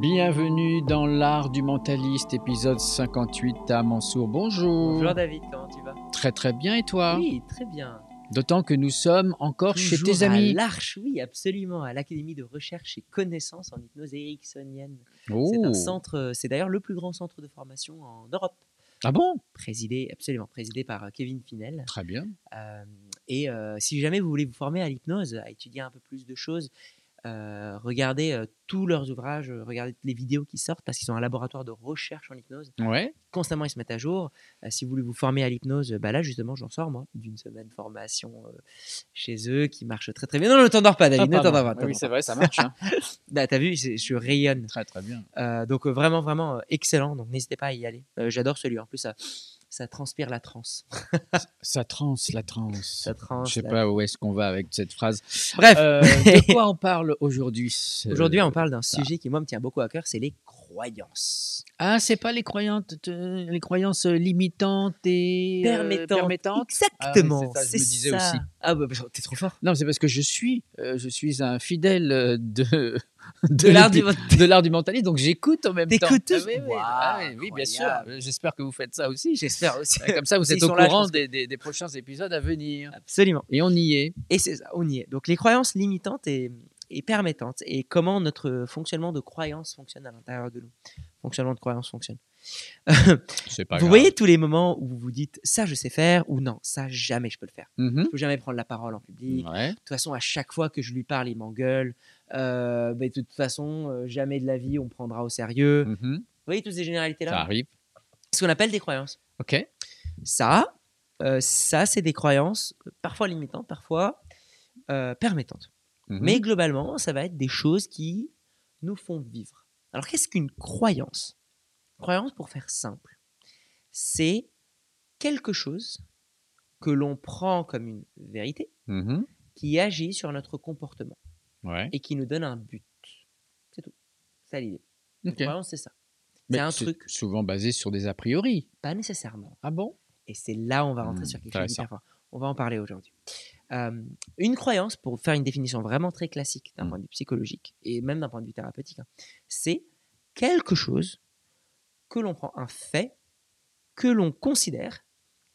Bienvenue dans l'art du mentaliste, épisode 58 à Mansour. Bonjour. Bonjour David, comment tu vas? Très très bien et toi? Oui, très bien. D'autant que nous sommes encore chez tes amis. À l'Arche, oui, absolument, à l'Académie de recherche et connaissances en hypnose ericksonienne. Oh. C'est un centre, euh, c'est d'ailleurs le plus grand centre de formation en Europe. Ah bon? Présidé, absolument, présidé par euh, Kevin Finel. Très bien. Euh, et euh, si jamais vous voulez vous former à l'hypnose, à étudier un peu plus de choses, euh, regardez euh, tous leurs ouvrages, euh, regardez les vidéos qui sortent parce qu'ils sont un laboratoire de recherche en hypnose. Ouais. constamment ils se mettent à jour. Euh, si vous voulez vous former à l'hypnose, bah là justement j'en sors moi d'une semaine formation chez eux qui marche très très bien. Non, ne t'endors pas David, Ah, ne t'endors pas. Oui, c'est vrai, ça marche. hein. Bah, t'as vu, je rayonne. très très bien. Donc vraiment vraiment excellent. Donc n'hésitez pas à y aller. J'adore celui. En plus ça, ça transpire la transe. Ça transe, la transe. Ça transe, Je sais la- pas où est-ce qu'on va avec cette phrase. Bref. Euh, de quoi on parle aujourd'hui Aujourd'hui, on parle d'un sujet qui moi me tient beaucoup à cœur, c'est les croyances. Ah, c'est pas les croyances, euh, les croyances limitantes et euh, Permettantes. Exactement. Ah c'est ça, je me c'est disais ça. aussi. Ah bah, t'es trop fort. Non, c'est parce que je suis, euh, je suis un fidèle de De l'art du de l'art du mentalisme, donc j'écoute en même temps. T'écoutes Ah oui, ah oui, oui, bien sûr. J'espère que vous faites ça aussi. J'espère aussi. Comme ça, vous êtes au là, courant des- des prochains épisodes à venir. Absolument. Et on y est. Et c'est ça, on y est. Donc les croyances limitantes et, et permettantes et comment notre fonctionnement de croyance fonctionne à l'intérieur de nous. Fonctionnement de croyance fonctionne. C'est pas vous voyez tous les moments où vous vous dites ça je sais faire ou non, ça jamais je peux le faire. Mhm. Je peux jamais prendre la parole en public. Ouais. De toute façon, à chaque fois que je lui parle, il m'engueule. Euh, de toute façon, euh, jamais de la vie on me prendra au sérieux. Vous Mhm. voyez toutes ces Ça généralités-là arrive. Ce qu'on appelle des croyances. Ok. Ça, euh, ça c'est des croyances euh, parfois limitantes, parfois euh, permettantes. Mhm. Mais globalement, ça va être des choses qui nous font vivre. Alors, qu'est-ce qu'une croyance? Croyance, pour faire simple, c'est quelque chose que l'on prend comme une vérité Mhm. qui agit sur notre comportement Ouais. et qui nous donne un but. C'est tout. C'est l'idée. Une croyance, c'est ça. C'est un truc, souvent basé sur des a priori. pas nécessairement. Ah bon? Et c'est là où on va rentrer Hmm, sur quelque chose intéressant. d'hyper fort. On va en parler aujourd'hui. Euh, une croyance, pour faire une définition vraiment très classique d'un Hmm. point de vue psychologique et même d'un point de vue thérapeutique, hein, c'est quelque chose que l'on prend, un fait que l'on considère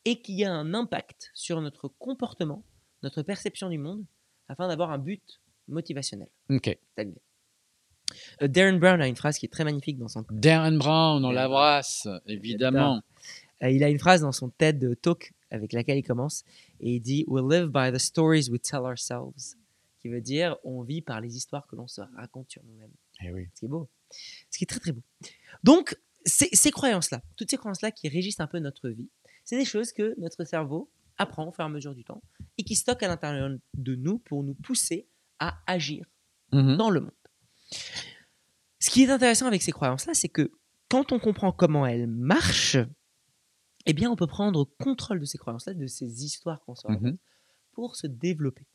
et qui a un impact sur notre comportement, notre perception du monde, afin d'avoir un but motivationnel. Ok. Euh, Darren Brown a une phrase qui est très magnifique dans son Darren Brown, on l'embrasse, évidemment. Euh, il a une phrase dans son TED Talk avec laquelle il commence et il dit We live by the stories we tell ourselves, qui veut dire on vit par les histoires que l'on se raconte sur nous-mêmes. Eh oui. Ce qui est beau, ce qui est très très beau. Donc, ces, ces croyances-là, toutes ces croyances-là qui régissent un peu notre vie, c'est des choses que notre cerveau apprend au fur et à mesure du temps et qui stockent à l'intérieur de nous pour nous pousser à agir Mhm. dans le monde. Ce qui est intéressant avec ces croyances-là, c'est que quand on comprend comment elles marchent, eh bien, on peut prendre contrôle de ces croyances-là, de ces histoires qu'on se raconte, Mhm. pour se développer.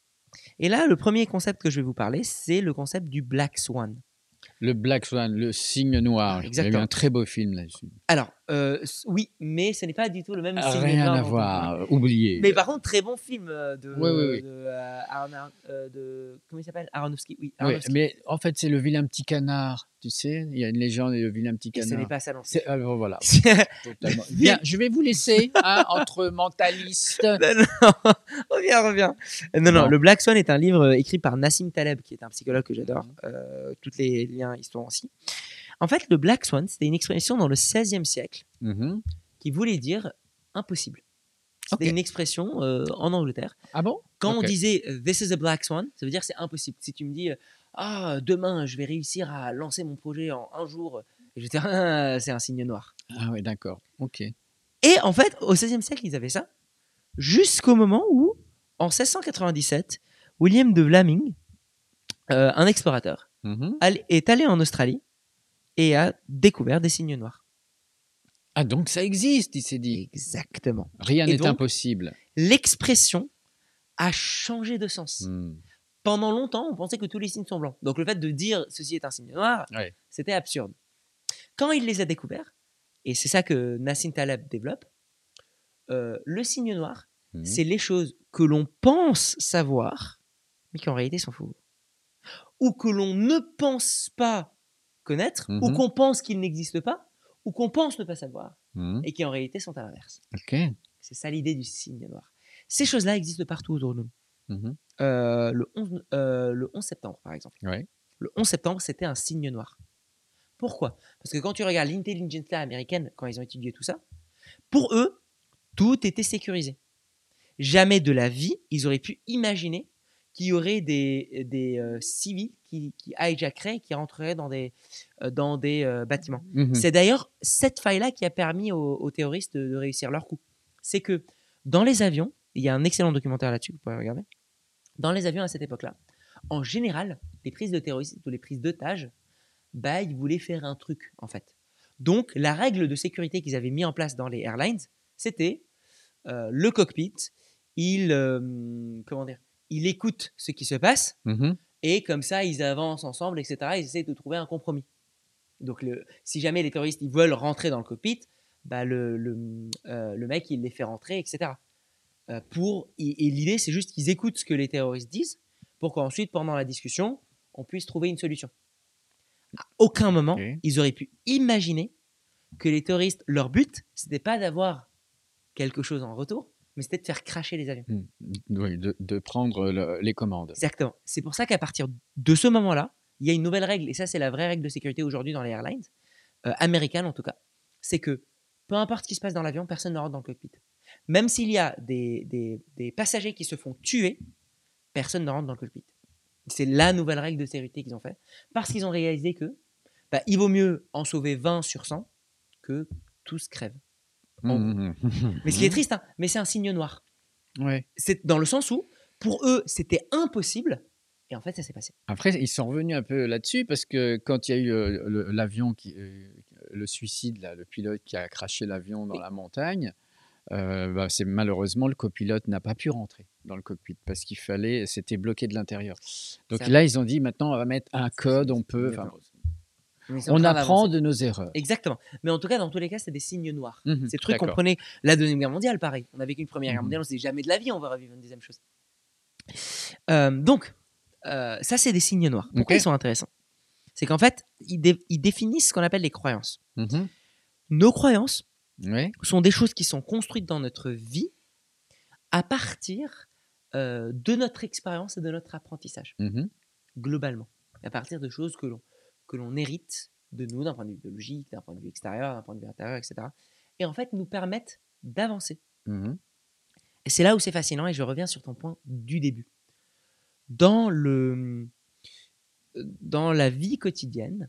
Et là, le premier concept que je vais vous parler, c'est le concept du Black Swan. Le Black Swan, le cygne noir. Il y a eu Exactement. un très beau film là-dessus. Alors, euh, oui, mais ce n'est pas du tout le même signe Rien noir à on parle. voir. Oublié. Mais par contre, très bon film euh, de, Oui, oui, oui. de, euh, Arna- euh, de- comment il s'appelle? Aronofsky. Oui, Oui, Aronofsky. mais en fait, c'est le vilain petit canard. Tu sais, il y a une légende et le vilain petit Et ce n'est canard. pas ça non plus. C'est- alors, voilà. Totalement. Bien, je vais vous laisser hein, entre mentalistes. Non, non, reviens, reviens. Non, non, Non. le Black Swan est un livre écrit par Nassim Taleb, qui est un psychologue que j'adore. Mhm. Euh, toutes les liens sont aussi. En fait, le Black Swan, c'était une expression dans le XVIe siècle Mhm. qui voulait dire impossible. C'était une expression euh, en Angleterre. Ah bon? Quand on disait euh, This is a Black Swan, ça veut dire c'est impossible. Si tu me dis euh, Ah, demain, je vais réussir à lancer mon projet en un jour, je vais te dire Ah, c'est un signe noir. Ah oui, d'accord. Ok. Et en fait, au XVIe siècle, ils avaient ça, jusqu'au moment où, en 1697, William de Vlaming, euh, un explorateur, All- est allé en Australie et a découvert des signes noirs. Ah donc ça existe, il s'est dit. Exactement. Rien n'est impossible. L'expression a changé de sens. Hmm. Pendant longtemps, on pensait que tous les signes sont blancs. Donc le fait de dire ceci est un signe noir, Ouais. c'était absurde. Quand il les a découverts, et c'est ça que Nassim Taleb développe, euh, le signe noir, Mhm. c'est les choses que l'on pense savoir, mais qui en réalité sont faux. Ou que l'on ne pense pas connaître, ou Mhm. qu'on pense qu'ils n'existent pas, ou qu'on pense ne pas savoir, Mhm. et qui en réalité sont à l'inverse. Ok. C'est ça l'idée du signe noir. Ces choses-là existent partout autour de nous. Mhm. Euh, le, 11, euh, le 11 septembre, par exemple. Ouais. Le 11 septembre, c'était un signe noir. Pourquoi? Parce que quand tu regardes l'intelligence américaine, quand ils ont étudié tout ça, pour eux, tout était sécurisé. Jamais de la vie, ils auraient pu imaginer qu'il y aurait des, des euh, civils qui, qui hijackeraient, qui rentreraient dans des, euh, dans des euh, bâtiments. Mhm. C'est d'ailleurs cette faille-là qui a permis aux, aux terroristes de, de réussir leur coup. C'est que dans les avions, il y a un excellent documentaire là-dessus, vous pouvez regarder. Dans les avions à cette époque-là, en général, les prises de terroristes ou les prises d'otages, bah, ils voulaient faire un truc en fait. Donc la règle de sécurité qu'ils avaient mis en place dans les airlines, c'était euh, le cockpit, il, euh, comment dire, il écoute ce qui se passe Mhm. et comme ça ils avancent ensemble, etc. Ils essaient de trouver un compromis. Donc le, si jamais les terroristes ils veulent rentrer dans le cockpit, bah le, le, euh, le mec il les fait rentrer, etc. Euh, pour, et, et l'idée c'est juste qu'ils écoutent ce que les terroristes disent pour qu'ensuite pendant la discussion on puisse trouver une solution. À aucun moment ils auraient pu imaginer que les terroristes leur but c'était pas d'avoir quelque chose en retour, mais c'était de faire cracher les avions. Oui, de, de prendre le- les commandes. Exactement. C'est pour ça qu'à partir de ce moment-là, il y a une nouvelle règle, et ça c'est la vraie règle de sécurité aujourd'hui dans les airlines, euh, américaines en tout cas, c'est que peu importe ce qui se passe dans l'avion, personne ne rentre dans le cockpit. Même s'il y a des, des- des passagers qui se font tuer, personne ne rentre dans le cockpit. C'est la nouvelle règle de sécurité qu'ils ont fait, parce qu'ils ont réalisé que bah, il vaut mieux en sauver 20 sur 100 que tous crèvent. En Mhm. Mais ce qui est triste, hein, mais c'est un signe noir. Ouais. C'est dans le sens où, pour eux, c'était impossible, et en fait, ça s'est passé. Après, ils sont revenus un peu là-dessus parce que quand il y a eu euh, le- l'avion, qui, euh, le suicide, là, le pilote qui a craché l'avion dans Oui. la montagne, euh, bah, c'est malheureusement le copilote n'a pas pu rentrer dans le cockpit parce qu'il fallait, c'était bloqué de l'intérieur. Donc là, ils ont dit maintenant on va mettre un code, on peut. enfin, Mais c'est en on apprend de nos erreurs. Exactement. Mais en tout cas, dans tous les cas, c'est des signes noirs. Mhm, C'est le truc qu'on prenait la Deuxième Guerre mondiale, pareil. On a vécu une Première Guerre Mhm. mondiale, on se dit jamais de la vie, on va revivre une deuxième chose. Euh, donc, euh, ça, c'est des signes noirs. Pourquoi ils sont intéressants? C'est qu'en fait, ils, dé- ils définissent ce qu'on appelle les croyances. Mhm. Nos croyances sont des choses qui sont construites dans notre vie à partir euh, de notre expérience et de notre apprentissage. Mhm. globalement, à partir de choses que l'on que l'on hérite de nous d'un point de vue biologique, d'un point de vue extérieur, d'un point de vue intérieur, etc. Et en fait, nous permettent d'avancer. Mhm. Et c'est là où c'est fascinant, et je reviens sur ton point du début. Dans, le, dans la vie quotidienne,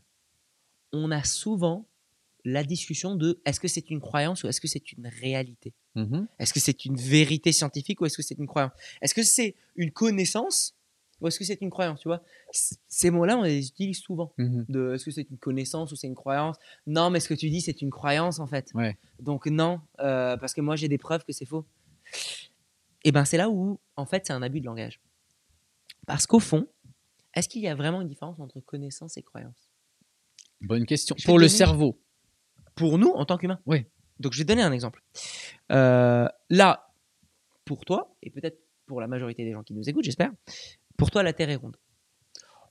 on a souvent la discussion de est-ce que c'est une croyance ou est-ce que c'est une réalité? Mhm. Est-ce que c'est une vérité scientifique ou est-ce que c'est une croyance? Est-ce que c'est une connaissance ou est-ce que c'est une croyance Tu vois, ces mots-là, on les utilise souvent. De est-ce que c'est une connaissance ou c'est une croyance? Non, mais ce que tu dis, c'est une croyance en fait. Ouais. Donc non, euh, parce que moi j'ai des preuves que c'est faux. Et ben c'est là où en fait c'est un abus de langage. Parce qu'au fond, est-ce qu'il y a vraiment une différence entre connaissance et croyance? Bonne question. Je Pour le cerveau. Pour nous en tant qu'humains Oui. Donc je vais donner un exemple. Euh, là, pour toi, et peut-être pour la majorité des gens qui nous écoutent, j'espère, pour toi la Terre est ronde.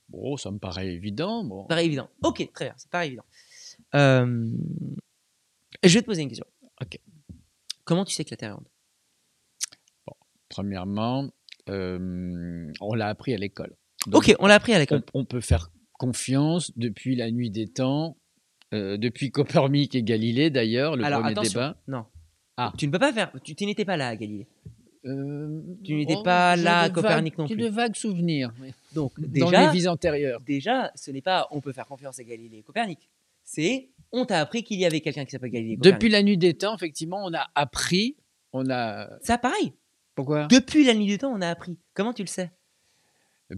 Bon, ça me paraît évident. Bon. Ça paraît évident. Ok, très bien, ça paraît évident. Euh, Je vais te poser une question. Ok. Comment tu sais que la Terre est ronde? Premièrement, euh, on l'a appris à l'école. Ok, on l'a appris à l'école. on, on peut faire confiance depuis la nuit des temps, euh, depuis Copernic et Galilée d'ailleurs, le Alors premier attention, débat. non. Ah. Tu ne peux pas faire. Tu, tu n'étais pas là à Galilée. Euh, Tu n'étais oh, pas j'ai là à Copernic vagues- non j'ai plus. de vagues souvenirs. mais Donc Dans déjà, les vies antérieures. déjà, ce n'est pas on peut faire confiance à Galilée et Copernic. C'est on t'a appris qu'il y avait quelqu'un qui s'appelle Galilée. Copernic. Depuis la nuit des temps, effectivement, on a appris. On a. Ça, pareil. Pourquoi? Depuis la nuit du temps, on a appris. Comment tu le sais?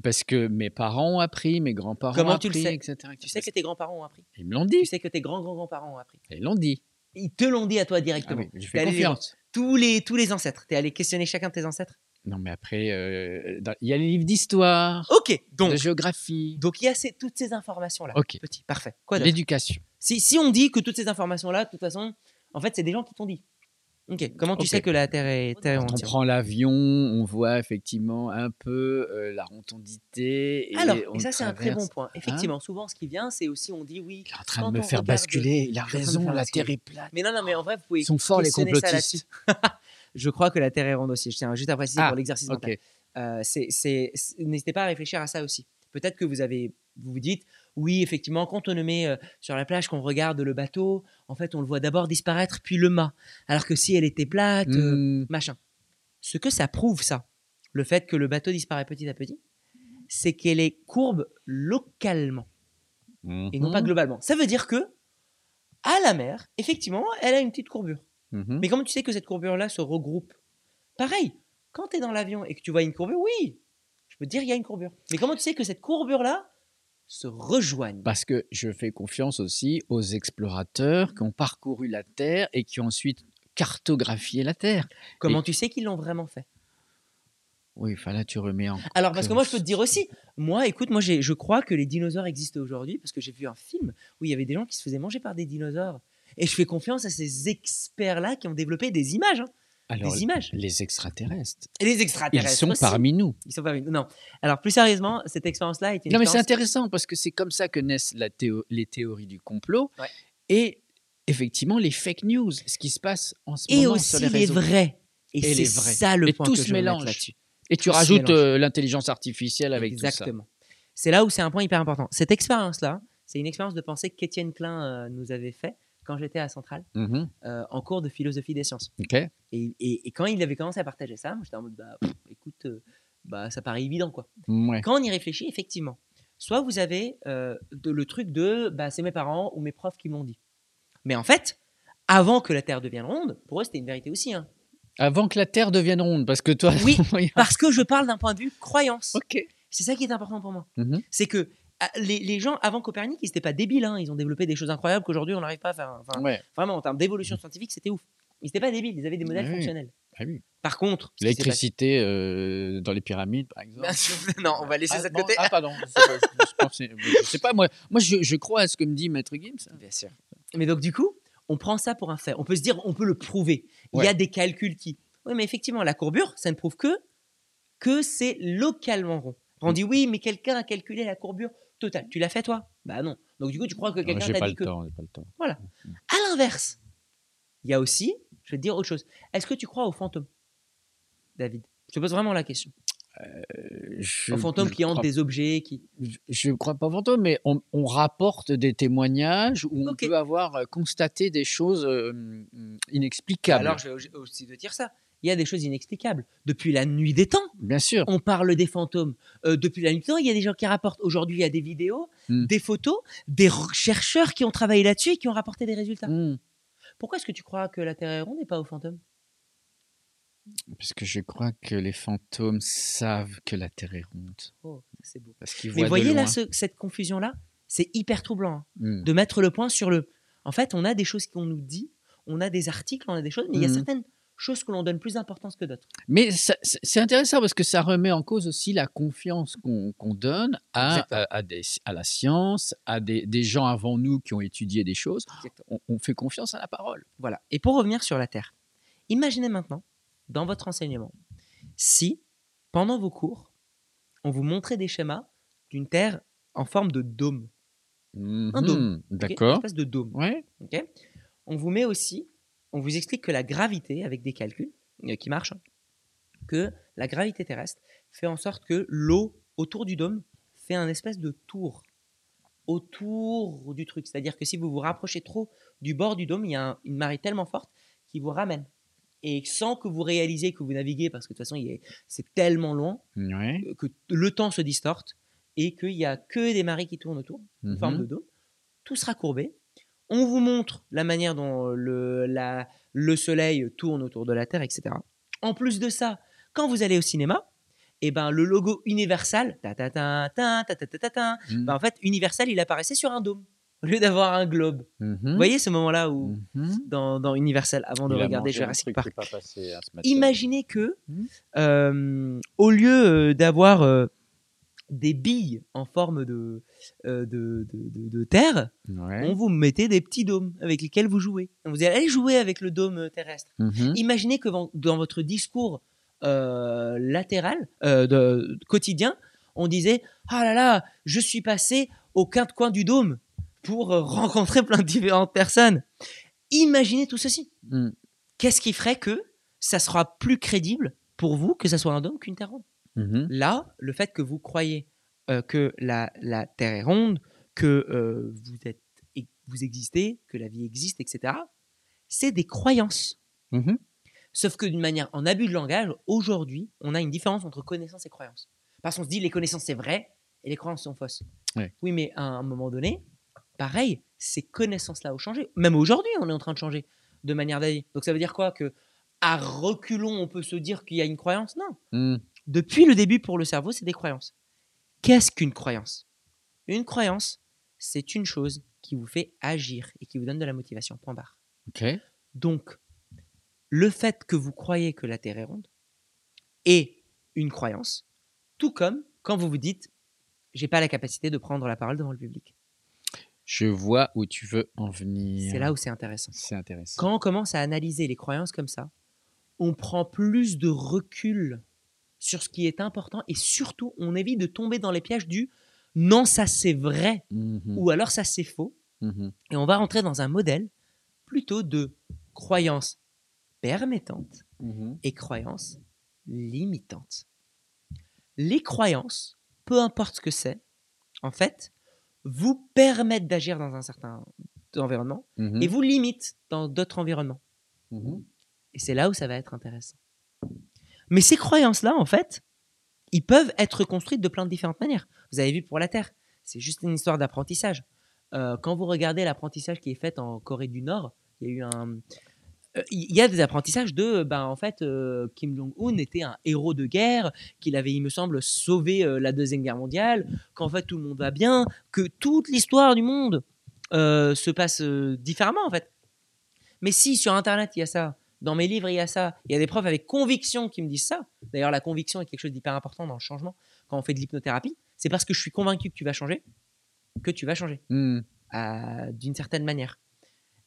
Parce que mes parents ont appris, mes grands-parents ont tu le appris, sais? etc. Tu sais que tes grands-parents ont appris? Ils me l'ont Tu dit. sais que tes grands-grands-grands-parents ont appris? Ils l'ont dit. Ils te l'ont dit à toi Ah directement. oui, les voir. confiance. Tous les, tous les ancêtres. T'es allé questionner chacun de tes ancêtres? Non, mais après, euh, il y a les livres d'histoire, Ok, donc de géographie, donc il y a ces- toutes ces informations-là. Ok. Petit, parfait. Quoi l'éducation. si, si on dit que toutes ces informations-là, de toute façon, en fait, c'est des gens qui t'ont dit. Ok. Comment tu sais que la Terre est, Terre Quand on prend l'avion, on voit effectivement un peu euh, la rotondité. Et Alors, on et ça c'est un très bon point. Effectivement, souvent ce qui vient, c'est aussi on dit oui. Il est en train de me faire basculer. Il a raison, la. Terre est plate. Mais non, non, mais en vrai, vous pouvez Ils sont forts, les complotistes. Je crois que la Terre est ronde aussi. Je tiens juste à préciser Ah, pour l'exercice mental. Euh, N'hésitez pas à réfléchir à ça aussi. Peut-être que vous avez, vous vous dites, oui, effectivement, quand on le met euh, sur la plage, qu'on regarde le bateau, en fait, on le voit d'abord disparaître, puis le mât. Alors que si elle était plate, euh, Hmm, machin. Ce que ça prouve, ça, le fait que le bateau disparaît petit à petit, c'est qu'elle est courbe localement et non pas mhm, globalement. Ça veut dire que à la mer, effectivement, elle a une petite courbure. mhm. Mais comment tu sais que cette courbure-là se regroupe? Pareil, quand tu es dans l'avion et que tu vois une courbure, oui, je peux te dire il y a une courbure. Mais comment tu sais que cette courbure-là se rejoigne Parce que je fais confiance aussi aux explorateurs qui ont parcouru la Terre et qui ont ensuite cartographié la Terre. Comment tu sais qu'ils l'ont vraiment fait? Oui, enfin là, tu remets en. Alors, parce que moi, je peux te dire aussi, moi, écoute, moi, je crois que les dinosaures existent aujourd'hui parce que j'ai vu un film où il y avait des gens qui se faisaient manger par des dinosaures. Et je fais confiance à ces experts-là qui ont développé des images. hein. Alors, des images. les extraterrestres, Et les ils extraterrestres. sont aussi. parmi nous. Ils sont parmi nous. Non. Alors, plus sérieusement, cette expérience-là est une Non, mais c'est intéressant parce que c'est comme ça que naissent la théo- les théories du complot Ouais. et effectivement les fake news, ce qui se passe en ce et moment aussi sur les vrais. Et, Et c'est ça le Et point tout que se je mélange. là-dessus. Et tu Tout rajoutes euh, l'intelligence artificielle avec tout ça. Exactement. C'est là où c'est un point hyper important. Cette expérience-là, c'est une expérience de pensée qu'Étienne Klein euh, nous avait fait quand j'étais à Centrale, Mhm. euh, en cours de philosophie des sciences. Et, et- et quand il avait commencé à partager ça, j'étais en mode, bah, pff, écoute, euh, bah, ça paraît évident, quoi. Ouais. Quand on y réfléchit, effectivement, soit vous avez euh, de- le truc de, bah, c'est mes parents ou mes profs qui me l'ont dit. Mais en fait, avant que la Terre devienne ronde, pour eux, c'était une vérité aussi. hein. Avant que la Terre devienne ronde, parce que toi. Oui, Parce que je parle d'un point de vue croyance. ok. C'est ça qui est important pour moi. Mhm. C'est que les, les gens avant Copernic, ils n'étaient pas débiles. hein. Ils ont développé des choses incroyables qu'aujourd'hui on n'arrive pas à faire. Enfin, Ouais. Vraiment, en termes d'évolution scientifique, c'était ouf. Ils n'étaient pas débiles. Ils avaient des modèles Oui. fonctionnels. Ah oui. Par contre, passé- L'électricité euh, dans les pyramides, par exemple. Non, on va laisser ah, ça de bon, côté. ah, pardon. Je je sais pas, moi, moi je, je crois à ce que me dit Maître Gims. Bien sûr. Mais donc, du coup, on prend ça pour un fait. On peut se dire, on peut le prouver. Il y a des calculs qui. Oui, mais effectivement, la courbure, ça ne prouve que que c'est localement rond. On dit oui, mais quelqu'un a calculé la courbure totale. Tu l'as fait toi? Bah non. Donc du coup, tu crois que Non, quelqu'un t'a dit que. temps, j'ai pas le temps. À l'inverse, il y a aussi, je vais te dire autre chose. Est-ce que tu crois aux fantômes, David Je te pose vraiment la question. Je, aux fantômes qui hantent crois- des objets, qui. Je ne crois pas aux fantômes, mais on, on rapporte des témoignages où on peut avoir euh, constaté des choses euh, mm, inexplicables. Alors, je vais aussi te dire ça. Il y a des choses inexplicables. Depuis la nuit des temps, Bien sûr. on parle des fantômes. Euh, depuis la nuit des temps, il y a des gens qui rapportent. Aujourd'hui, il y a des vidéos, Hmm. des photos, des chercheurs qui ont travaillé là-dessus et qui ont rapporté des résultats. Mm. Pourquoi est-ce que tu crois que la Terre est ronde et pas aux fantômes? Parce que je crois que les fantômes savent que la Terre est ronde. Oh, c'est beau. Parce qu'ils Mais voyez de là ce- cette confusion-là? C'est hyper troublant. hein. Mm. de mettre le point sur le. En fait, on a des choses qu'on nous dit, on a des articles, on a des choses, mais il y a certaines choses que l'on donne plus d'importance que d'autres. Mais c'est intéressant parce que ça remet en cause aussi la confiance qu'on donne à, à, à des- à la science, à des, des gens avant nous qui ont étudié des choses. On, on fait confiance à la parole. Voilà. Et pour revenir sur la Terre, imaginez maintenant, dans votre enseignement, si, pendant vos cours, on vous montrait des schémas d'une Terre en forme de dôme. Un dôme, Mhm. ok Une D'accord. espèce de dôme. Ouais. ok? On vous met aussi, on vous explique que la gravité, avec des calculs euh, qui marchent, hein, que la gravité terrestre fait en sorte que l'eau autour du dôme fait un espèce de tour autour du truc. C'est-à-dire que si vous vous rapprochez trop du bord du dôme, il y a un- une marée tellement forte qui vous ramène. Et sans que vous réalisez que vous naviguez, parce que de toute façon, c'est tellement loin, Ouais. euh, que le temps se distorte et qu'il n'y a que des marées qui tournent autour Mhm. forme de dôme. Tout sera courbé. On vous montre la manière dont euh, le, le soleil tourne autour de la Terre, etc. En plus de ça, quand vous allez au cinéma, et ben le logo Universal, en fait Universal il apparaissait sur un dôme au lieu d'avoir un globe. Vous voyez ce moment-là où dans, Universal avant de regarder Jurassic Park. Imaginez que euh, au lieu euh, d'avoir des billes en forme de, euh, de, de- de- de terre, Ouais. on vous mettait des petits dômes avec lesquels vous jouez. Donc vous allez jouer avec le dôme terrestre. Mhm. Imaginez que dans, votre discours euh, latéral, euh, de, quotidien, on disait Ah là là, je suis passé aux quatre coins du dôme pour euh, rencontrer plein de différentes personnes. Imaginez tout ceci. Mm. Qu'est-ce qui ferait que ça sera plus crédible pour vous que ça soit un dôme qu'une terre ronde? Mhm. Là, le fait que vous croyez euh, que la, la Terre est ronde, que euh, vous, êtes, vous existez, que la vie existe, etc., c'est des croyances. Mhm. Sauf que d'une manière, en abus de langage, aujourd'hui, on a une différence entre connaissance et croyance. Parce qu'on se dit les connaissances c'est vrai et les croyances sont fausses. Oui, mais à un moment donné, pareil, ces connaissances-là ont changé. Même aujourd'hui, on est en train de changer de manière d'avis. Donc ça veut dire quoi? Que à reculons, on peut se dire qu'il y a une croyance? Non. Mm. Depuis le début, pour le cerveau, c'est des croyances. Qu'est-ce qu'une croyance? Une croyance, c'est une chose qui vous fait agir et qui vous donne de la motivation. Point barre. Ok. Donc, le fait que vous croyez que la Terre est ronde est une croyance, tout comme quand vous vous dites j'ai pas la capacité de prendre la parole devant le public. Je vois où tu veux en venir. C'est là où c'est intéressant. C'est intéressant. Quand on commence à analyser les croyances comme ça, on prend plus de recul sur ce qui est important et surtout on évite de tomber dans les pièges du non ça c'est vrai Mhm. ou alors ça c'est faux Mhm. et on va rentrer dans un modèle plutôt de croyances permettantes Mhm. et croyances limitantes. Les croyances, peu importe ce que c'est, en fait, vous permettent d'agir dans un certain environnement et vous limitent dans d'autres environnements. Et c'est là où ça va être intéressant. Mais ces croyances-là, en fait, ils peuvent être construites de plein de différentes manières. Vous avez vu pour la Terre, c'est juste une histoire d'apprentissage. Euh, quand vous regardez l'apprentissage qui est fait en Corée du Nord, il y a eu un... euh, Il y a des apprentissages de, ben, en fait, euh, Kim Jong-un était un héros de guerre, qu'il avait, il me semble, sauvé la Deuxième Guerre mondiale, qu'en fait tout le monde va bien, que toute l'histoire du monde se passe différemment, en fait. Mais si sur Internet il y a ça, dans mes livres il y a ça, il y a des profs avec conviction qui me disent ça. D'ailleurs, la conviction est quelque chose d'hyper important dans le changement. Quand on fait de l'hypnothérapie, c'est parce que je suis convaincu que tu vas changer que tu vas changer Mhm. à- d'une certaine manière.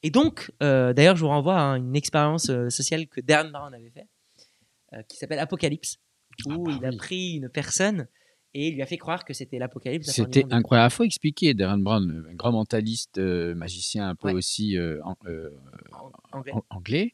Et donc, euh, d'ailleurs, je vous renvoie à une expérience euh, sociale que Darren Brown avait fait, euh, qui s'appelle Apocalypse, où Ah bah il a pris une personne et il lui a fait croire que c'était l'apocalypse. C'était incroyable. Il faut expliquer, Darren Brown, un grand mentaliste, euh, magicien un peu Ouais. aussi euh, en- euh, anglais. en- anglais.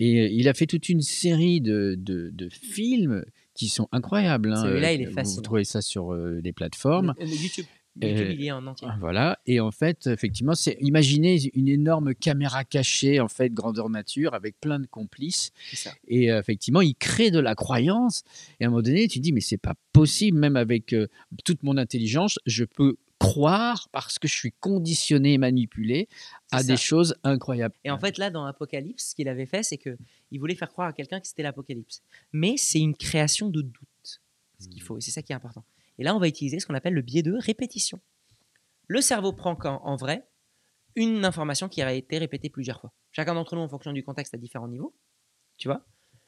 Et il a fait toute une série de, de- de films qui sont incroyables. hein. Celui-là, il est Vous- Vous trouvez ça sur les plateformes. YouTube. En entier. Voilà. Et en fait, effectivement, c'est imaginez une énorme caméra cachée, en fait, grandeur nature, avec plein de complices. Ça. Et euh, effectivement, il crée de la croyance. Et à un moment donné, tu te dis, mais c'est pas possible, même avec euh, toute mon intelligence, je peux croire parce que je suis conditionné et manipulé à des choses incroyables. Et en fait, là, dans Apocalypse, ce qu'il avait fait, c'est que il voulait faire croire à quelqu'un que c'était l'Apocalypse. Mais c'est une création de doute, ce qu'il faut. Et c'est ça qui est important. Et là, on va utiliser ce qu'on appelle le biais de répétition. Le cerveau prend quand, en vrai, une information qui a été répétée plusieurs fois. Chacun d'entre nous, en fonction du contexte, à différents niveaux, tu vois.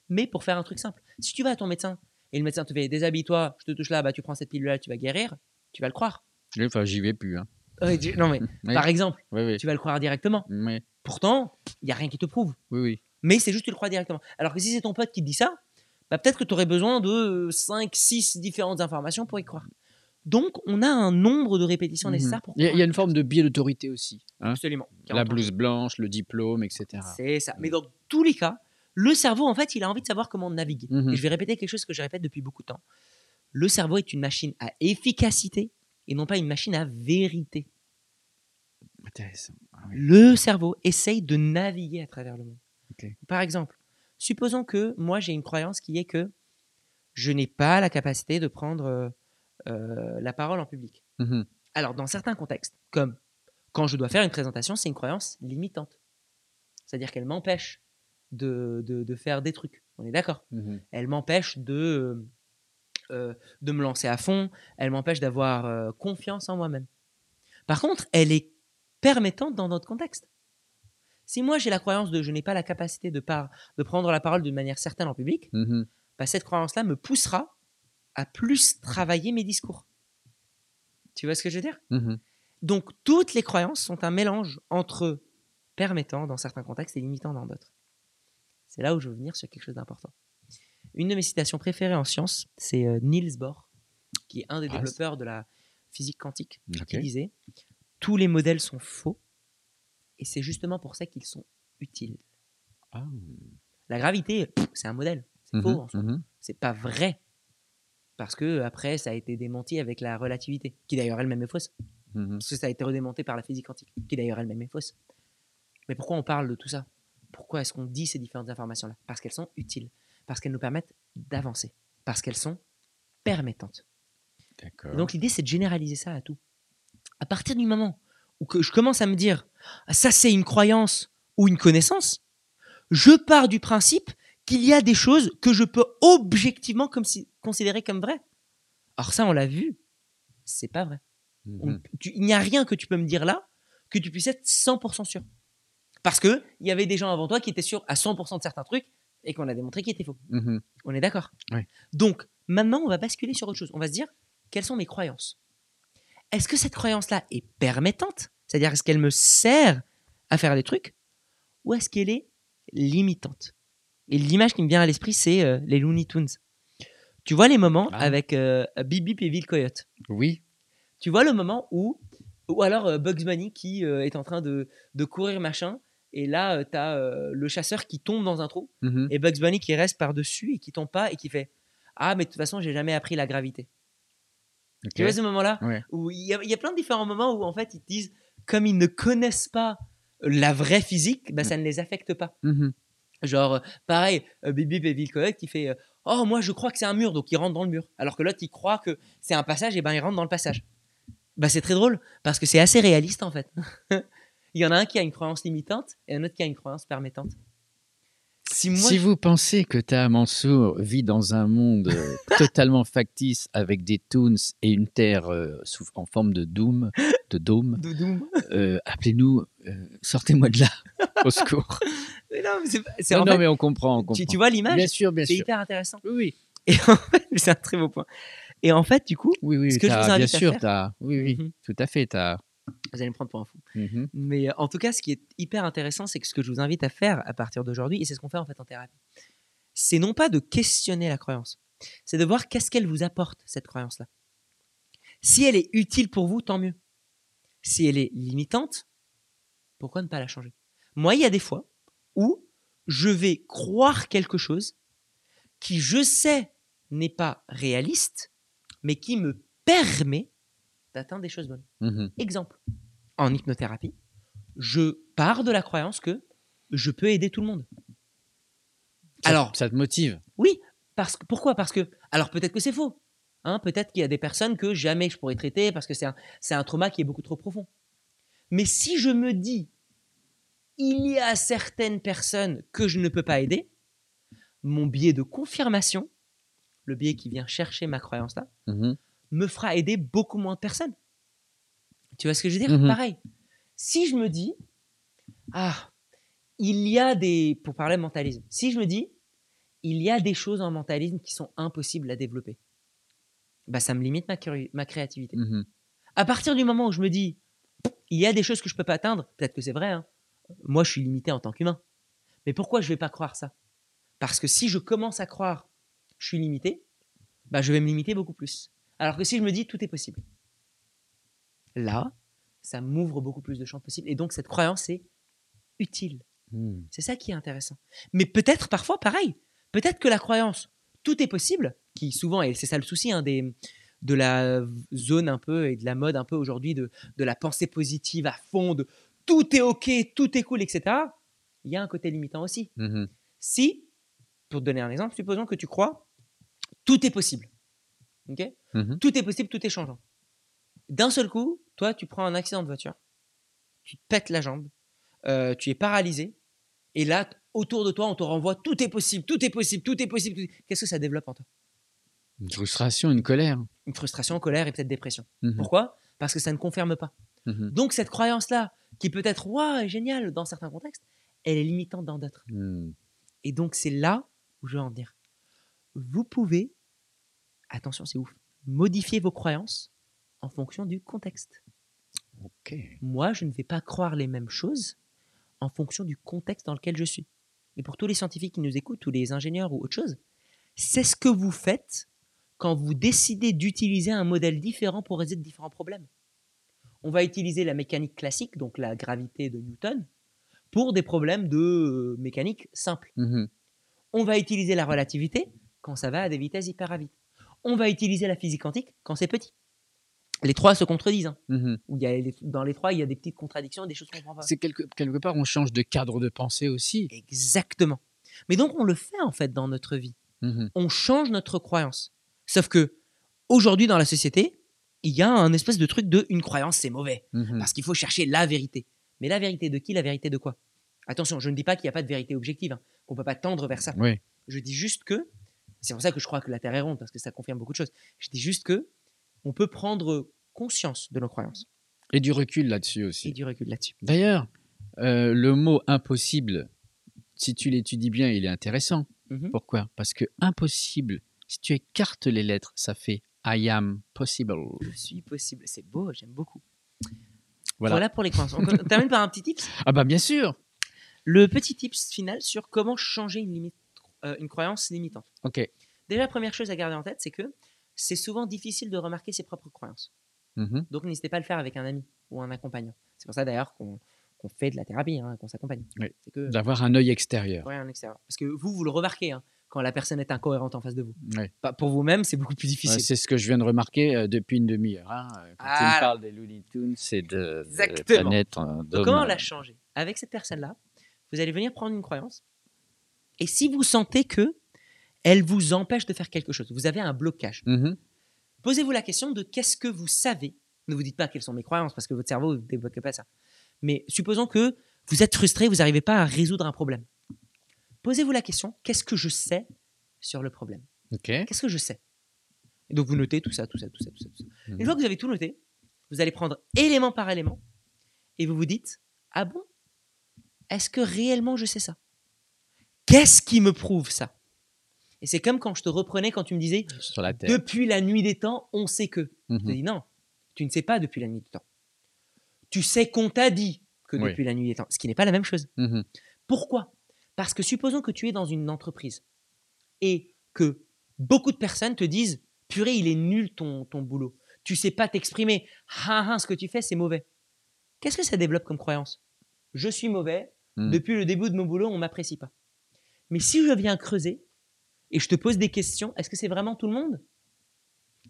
Mais pour faire un truc simple, si tu vas à ton médecin et le médecin te fait déshabille-toi, je te touche là, bah tu prends cette pilule-là, tu vas guérir, tu vas le croire. Enfin, j'y vais plus. Hein. Tu- non mais, Oui. par exemple, Oui, oui. tu vas le croire directement. Pourtant, il n'y a rien qui te prouve. oui, oui. mais c'est juste que tu le crois directement. Alors que si c'est ton pote qui te dit ça, bah peut-être que tu aurais besoin de 5, 6 différentes informations pour y croire. Donc, on a un nombre de répétitions Mhm. nécessaires pour Il y, a- il y a une forme de biais d'autorité aussi. hein. Absolument. La blouse blanche, le diplôme, etc. C'est ça. Mais dans tous les cas, le cerveau, en fait, il a envie de savoir comment naviguer. Mhm. Et je vais répéter quelque chose que je répète depuis beaucoup de temps. Le cerveau est une machine à efficacité et non pas une machine à vérité. Intéressant. Ah oui. Le cerveau essaye de naviguer à travers le monde. Par exemple, supposons que moi j'ai une croyance qui est que je n'ai pas la capacité de prendre euh, euh, la parole en public. Mhm. Alors, dans certains contextes, comme quand je dois faire une présentation, c'est une croyance limitante. C'est-à-dire qu'elle m'empêche de, de- de faire des trucs. On est d'accord? Mhm. Elle m'empêche de, euh, de me lancer à fond. Elle m'empêche d'avoir euh, confiance en moi-même. Par contre, elle est permettante dans notre contexte. Si moi j'ai la croyance de je n'ai pas la capacité de, par- de prendre la parole d'une manière certaine en public, Mhm. bah, cette croyance-là me poussera à plus travailler mes discours. Tu vois ce que je veux dire? Mhm. Donc, toutes les croyances sont un mélange entre permettant dans certains contextes et limitant dans d'autres. C'est là où je veux venir sur quelque chose d'important. Une de mes citations préférées en sciences, c'est euh, Niels Bohr, qui est un des Ah, développeurs de la physique quantique, qui disait Tous les modèles sont faux, et c'est justement pour ça qu'ils sont utiles. Ah. La gravité, c'est un modèle, c'est Mhm, faux en soi. mhm. C'est pas vrai. Parce que après, ça a été démenti avec la relativité, qui d'ailleurs elle-même est fausse. Mhm. Parce que ça a été redémonté par la physique quantique, qui d'ailleurs elle-même est fausse. Mais pourquoi on parle de tout ça? Pourquoi est-ce qu'on dit ces différentes informations-là? Parce qu'elles sont utiles, parce qu'elles nous permettent d'avancer, parce qu'elles sont permettantes. D'accord. Donc l'idée, c'est de généraliser ça à tout. À partir du moment où que je commence à me dire, Ah, ça c'est une croyance ou une connaissance, je pars du principe qu'il y a des choses que je peux objectivement comme si- considérer comme vraies. Alors ça, on l'a vu, c'est pas vrai. On- Mhm. tu- il n'y a rien que tu peux me dire là que tu puisses être 100% sûr. Parce que il y avait des gens avant toi qui étaient sûrs à 100% de certains trucs et qu'on a démontré qu'ils étaient faux. Mhm. On est d'accord? Donc, maintenant, on va basculer sur autre chose. On va se dire, quelles sont mes croyances? Est-ce que cette croyance-là est permettante? C'est-à-dire, est-ce qu'elle me sert à faire des trucs? Ou est-ce qu'elle est limitante? Et l'image qui me vient à l'esprit, c'est euh, les Looney Tunes. Tu vois les moments Ah. avec euh, Bip Bip et Bill Coyote? Oui. tu vois le moment où, ou alors euh, Bugs Bunny qui euh, est en train de, de courir machin, et là tu as le chasseur qui tombe dans un trou, Mhm. et Bugs Bunny qui reste par-dessus et qui tombe pas et qui fait Ah, mais de toute façon, j'ai jamais appris la gravité. Tu vois ce moment-là Ouais. Où il y, a, il y a plein de différents moments où en fait ils te disent, comme ils ne connaissent pas la vraie physique, bah, ça ne les affecte pas. Mhm. Genre, euh, pareil, euh, Bibi Coyote qui fait euh, Oh, moi je crois que c'est un mur, donc il rentre dans le mur. Alors que l'autre il croit que c'est un passage, et ben il rentre dans le passage. Bah, c'est très drôle parce que c'est assez réaliste en fait. il y en a un qui a une croyance limitante et un autre qui a une croyance permettante. Si moi. Si vous pensez que Ta Mansour vit dans un monde euh, totalement factice avec des toons et une terre euh, sous- en forme de doom, de dôme, de Doom. euh, appelez-nous, euh, sortez-moi de là, au secours. Mais non, mais c'est pas- c'est Non, en non, fait, mais on comprend, on tu, comprend. tu vois l'image bien sûr, bien C'est sûr. hyper intéressant. Oui, oui, Et en fait, c'est un très beau point. Et en fait, du coup, oui, oui, Ce que je vous bien invite à sûr, faire- oui, oui, Mhm. tout à fait, t'as. Vous allez me prendre pour un fou. Mhm. Mais euh, en tout cas, ce qui est hyper intéressant, c'est que ce que je vous invite à faire à partir d'aujourd'hui, et c'est ce qu'on fait en fait en thérapie, c'est non pas de questionner la croyance, c'est de voir qu'est-ce qu'elle vous apporte, cette croyance-là. Si elle est utile pour vous, tant mieux. Si elle est limitante, pourquoi ne pas la changer? Moi, il y a des fois où je vais croire quelque chose qui, je sais, n'est pas réaliste, mais qui me permet d'atteindre des choses bonnes. Mhm. Exemple, en hypnothérapie, je pars de la croyance que je peux aider tout le monde. Ça- Alors, ça te motive. oui, parce que, pourquoi? Parce que, alors peut-être que c'est faux. Hein, peut-être qu'il y a des personnes que jamais je pourrais traiter parce que c'est un, c'est un trauma qui est beaucoup trop profond. Mais si je me dis, il y a certaines personnes que je ne peux pas aider, mon biais de confirmation, le biais qui vient chercher ma croyance là, Mhm. Me fera aider beaucoup moins de personnes. Tu vois ce que je veux dire? Mhm. Pareil. Si je me dis, ah, il y a des, pour parler de mentalisme, si je me dis, il y a des choses en mentalisme qui sont impossibles à développer, bah ça me limite ma, créativité. Mhm. À partir du moment où je me dis, il y a des choses que je peux pas atteindre, peut-être que c'est vrai, hein. moi je suis limité en tant qu'humain. Mais pourquoi je vais pas croire ça? Parce que si je commence à croire je suis limité, bah je vais me limiter beaucoup plus. Alors que si je me dis tout est possible, là, ça m'ouvre beaucoup plus de champs possibles. Et donc cette croyance est utile. Mhm. C'est ça qui est intéressant. Mais peut-être parfois, pareil, peut-être que la croyance tout est possible, qui souvent, et c'est ça le souci hein, des, de la zone un peu et de la mode un peu aujourd'hui de, de la pensée positive à fond, de tout est ok, tout est cool, etc. Il y a un côté limitant aussi. Mhm. Si, pour te donner un exemple, supposons que tu crois tout est possible. Mhm. Tout est possible, tout est changeant. D'un seul coup, toi, tu prends un accident de voiture, tu te pètes la jambe, euh, tu es paralysé, et là, autour de toi, on te renvoie tout est possible, tout est possible, tout est possible. tout Qu'est-ce que ça développe en toi? Une frustration, une colère. Une frustration, colère et peut-être dépression. Mhm. Pourquoi? Parce que ça ne confirme pas. Mhm. Donc, cette croyance-là, qui peut être waouh, géniale dans certains contextes, elle est limitante dans d'autres. Mhm. Et donc, c'est là où je veux en venir. Vous pouvez, attention, c'est ouf, modifier vos croyances en fonction du contexte. Moi, je ne vais pas croire les mêmes choses en fonction du contexte dans lequel je suis. Et pour tous les scientifiques qui nous écoutent, tous les ingénieurs ou autre chose, c'est ce que vous faites quand vous décidez d'utiliser un modèle différent pour résoudre différents problèmes. On va utiliser la mécanique classique, donc la gravité de Newton, pour des problèmes de euh, mécanique simple. Mhm. On va utiliser la relativité quand ça va à des vitesses hyper rapides. On va utiliser la physique quantique quand c'est petit. Les trois se contredisent. hein. Il y a les- dans les trois, il y a des petites contradictions, des choses qu'on comprend pas. C'est quelque, quelque part, on change de cadre de pensée aussi. Exactement. Mais donc on le fait en fait dans notre vie. Mhm. On change notre croyance. Sauf que aujourd'hui dans la société, il y a un espèce de truc de une croyance c'est mauvais Mhm. parce qu'il faut chercher la vérité. Mais la vérité de qui? La vérité de quoi? Attention, je ne dis pas qu'il n'y a pas de vérité objective, hein, qu'on peut pas tendre vers ça. Oui. Je dis juste que c'est pour ça que je crois que la Terre est ronde parce que ça confirme beaucoup de choses. Je dis juste que on peut prendre conscience de nos croyances Et du recul là-dessus et aussi. du recul là-dessus. D'ailleurs, euh, le mot impossible, si tu l'étudies bien, il est intéressant. Mhm. Pourquoi? Parce que impossible, si tu écartes les lettres, ça fait I am possible. Je suis possible. C'est beau, j'aime beaucoup. Voilà. Voilà. pour les croyances. On termine par un petit tips? Ah bah bien sûr. Le petit tips final sur comment changer une, limite, euh, une croyance limitante. Ok. Déjà, première chose à garder en tête, c'est que c'est souvent difficile de remarquer ses propres croyances. Mhm. Donc, n'hésitez pas à le faire avec un ami ou un accompagnant. C'est pour ça d'ailleurs qu'on fait de la thérapie, hein, qu'on s'accompagne. Oui. D'avoir un œil extérieur. Ouais, un extérieur. Parce que vous, vous le remarquez hein, quand la personne est incohérente en face de vous. Ouais. Pas pour vous-même, c'est beaucoup plus Ouais, difficile. c'est ce que je viens de remarquer euh, depuis une demi-heure. hein. Quand tu Voilà. me parles des Looney Tunes, c'est de, de Exactement. planète euh, Donc, comment la changer Avec cette personne-là, vous allez venir prendre une croyance. Et si vous sentez que elle vous empêche de faire quelque chose, vous avez un blocage, Mhm. posez-vous la question de qu'est-ce que vous savez. Ne vous dites pas quelles sont mes croyances parce que votre cerveau ne débloque pas ça. Mais supposons que vous êtes frustré, vous n'arrivez pas à résoudre un problème. Posez-vous la question qu'est-ce que je sais sur le problème? Qu'est-ce que je sais? Et donc vous notez tout ça, tout ça, tout ça, tout ça. Tout ça. Mhm. Une fois que vous avez tout noté, vous allez prendre élément par élément et vous vous dites Ah bon? Est-ce que réellement je sais ça? Qu'est-ce qui me prouve ça? Et c'est comme quand je te reprenais quand tu me disais Sur la Terre. Depuis la nuit des temps, on sait que. Je te Mhm. dis non, tu ne sais pas depuis la nuit des temps. Tu sais qu'on t'a dit que Oui. depuis la nuit des temps, ce qui n'est pas la même chose. Mhm. Pourquoi? Parce que supposons que tu es dans une entreprise et que beaucoup de personnes te disent Purée, il est nul ton, ton boulot. Tu sais pas t'exprimer. Ah, ah, ce que tu fais, c'est mauvais. Qu'est-ce que ça développe comme croyance? Je suis mauvais. Mhm. Depuis le début de mon boulot, on m'apprécie pas. Mais si je viens creuser et je te pose des questions, est-ce que c'est vraiment tout le monde?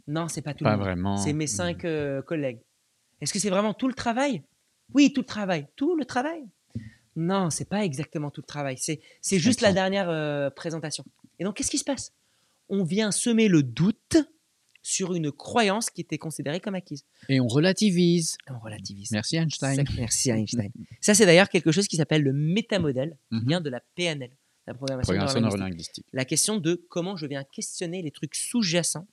Non, c'est pas tout Pas le monde. vraiment. C'est mes cinq euh, collègues. Est-ce que c'est vraiment tout le travail? Oui, tout le travail. Tout le travail? Non, c'est pas exactement tout le travail. C'est c'est juste la dernière euh, présentation. Et donc, qu'est-ce qui se passe? On vient semer le doute sur une croyance qui était considérée comme acquise. Et on relativise. On relativise. Merci Einstein. Ça- Merci Einstein. Ça, c'est d'ailleurs quelque chose qui s'appelle le métamodèle, qui Mhm. vient de la PNL, la programmation, Programmation neurolinguistique. La question de comment je viens questionner les trucs sous-jacents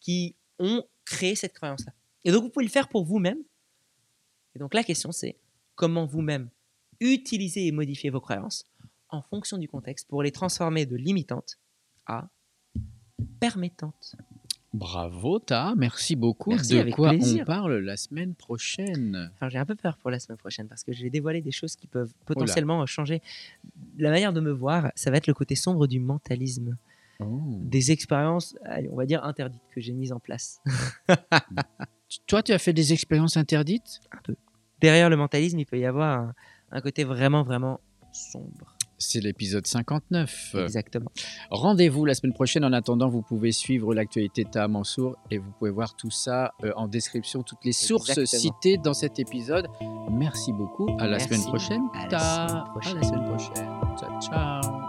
qui ont créé cette croyance-là. Et donc, vous pouvez le faire pour vous-même. Et donc, la question, c'est comment vous-même utiliser et modifier vos croyances en fonction du contexte pour les transformer de limitantes à permettantes. Bravo, Ta. Merci beaucoup. Merci, de avec quoi plaisir. on parle la semaine prochaine? Enfin, j'ai un peu peur pour la semaine prochaine parce que je vais dévoiler des choses qui peuvent potentiellement changer la manière de me voir. Ça va être le côté sombre du mentalisme, Oh. des expériences, on va dire interdites que j'ai mises en place. Toi, tu as fait des expériences interdites? Derrière le mentalisme, il peut y avoir un, un côté vraiment, vraiment sombre. C'est l'épisode 59. Exactement. Rendez-vous la semaine prochaine. En attendant, vous pouvez suivre l'actualité de Taha Mansour et vous pouvez voir tout ça euh, en description, toutes les sources Exactement. citées dans cet épisode. Merci beaucoup. À la Merci. semaine prochaine. À la semaine prochaine. À la semaine prochaine. Ciao, ciao.